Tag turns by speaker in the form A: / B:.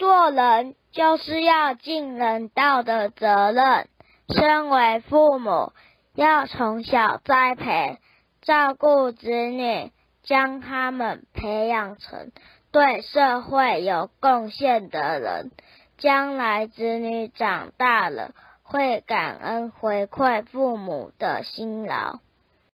A: 做人就是要尽人道的责任。身为父母要从小栽培照顾子女将他们培养成对社会有贡献的人。将来子女长大了会感恩回馈父母的辛劳。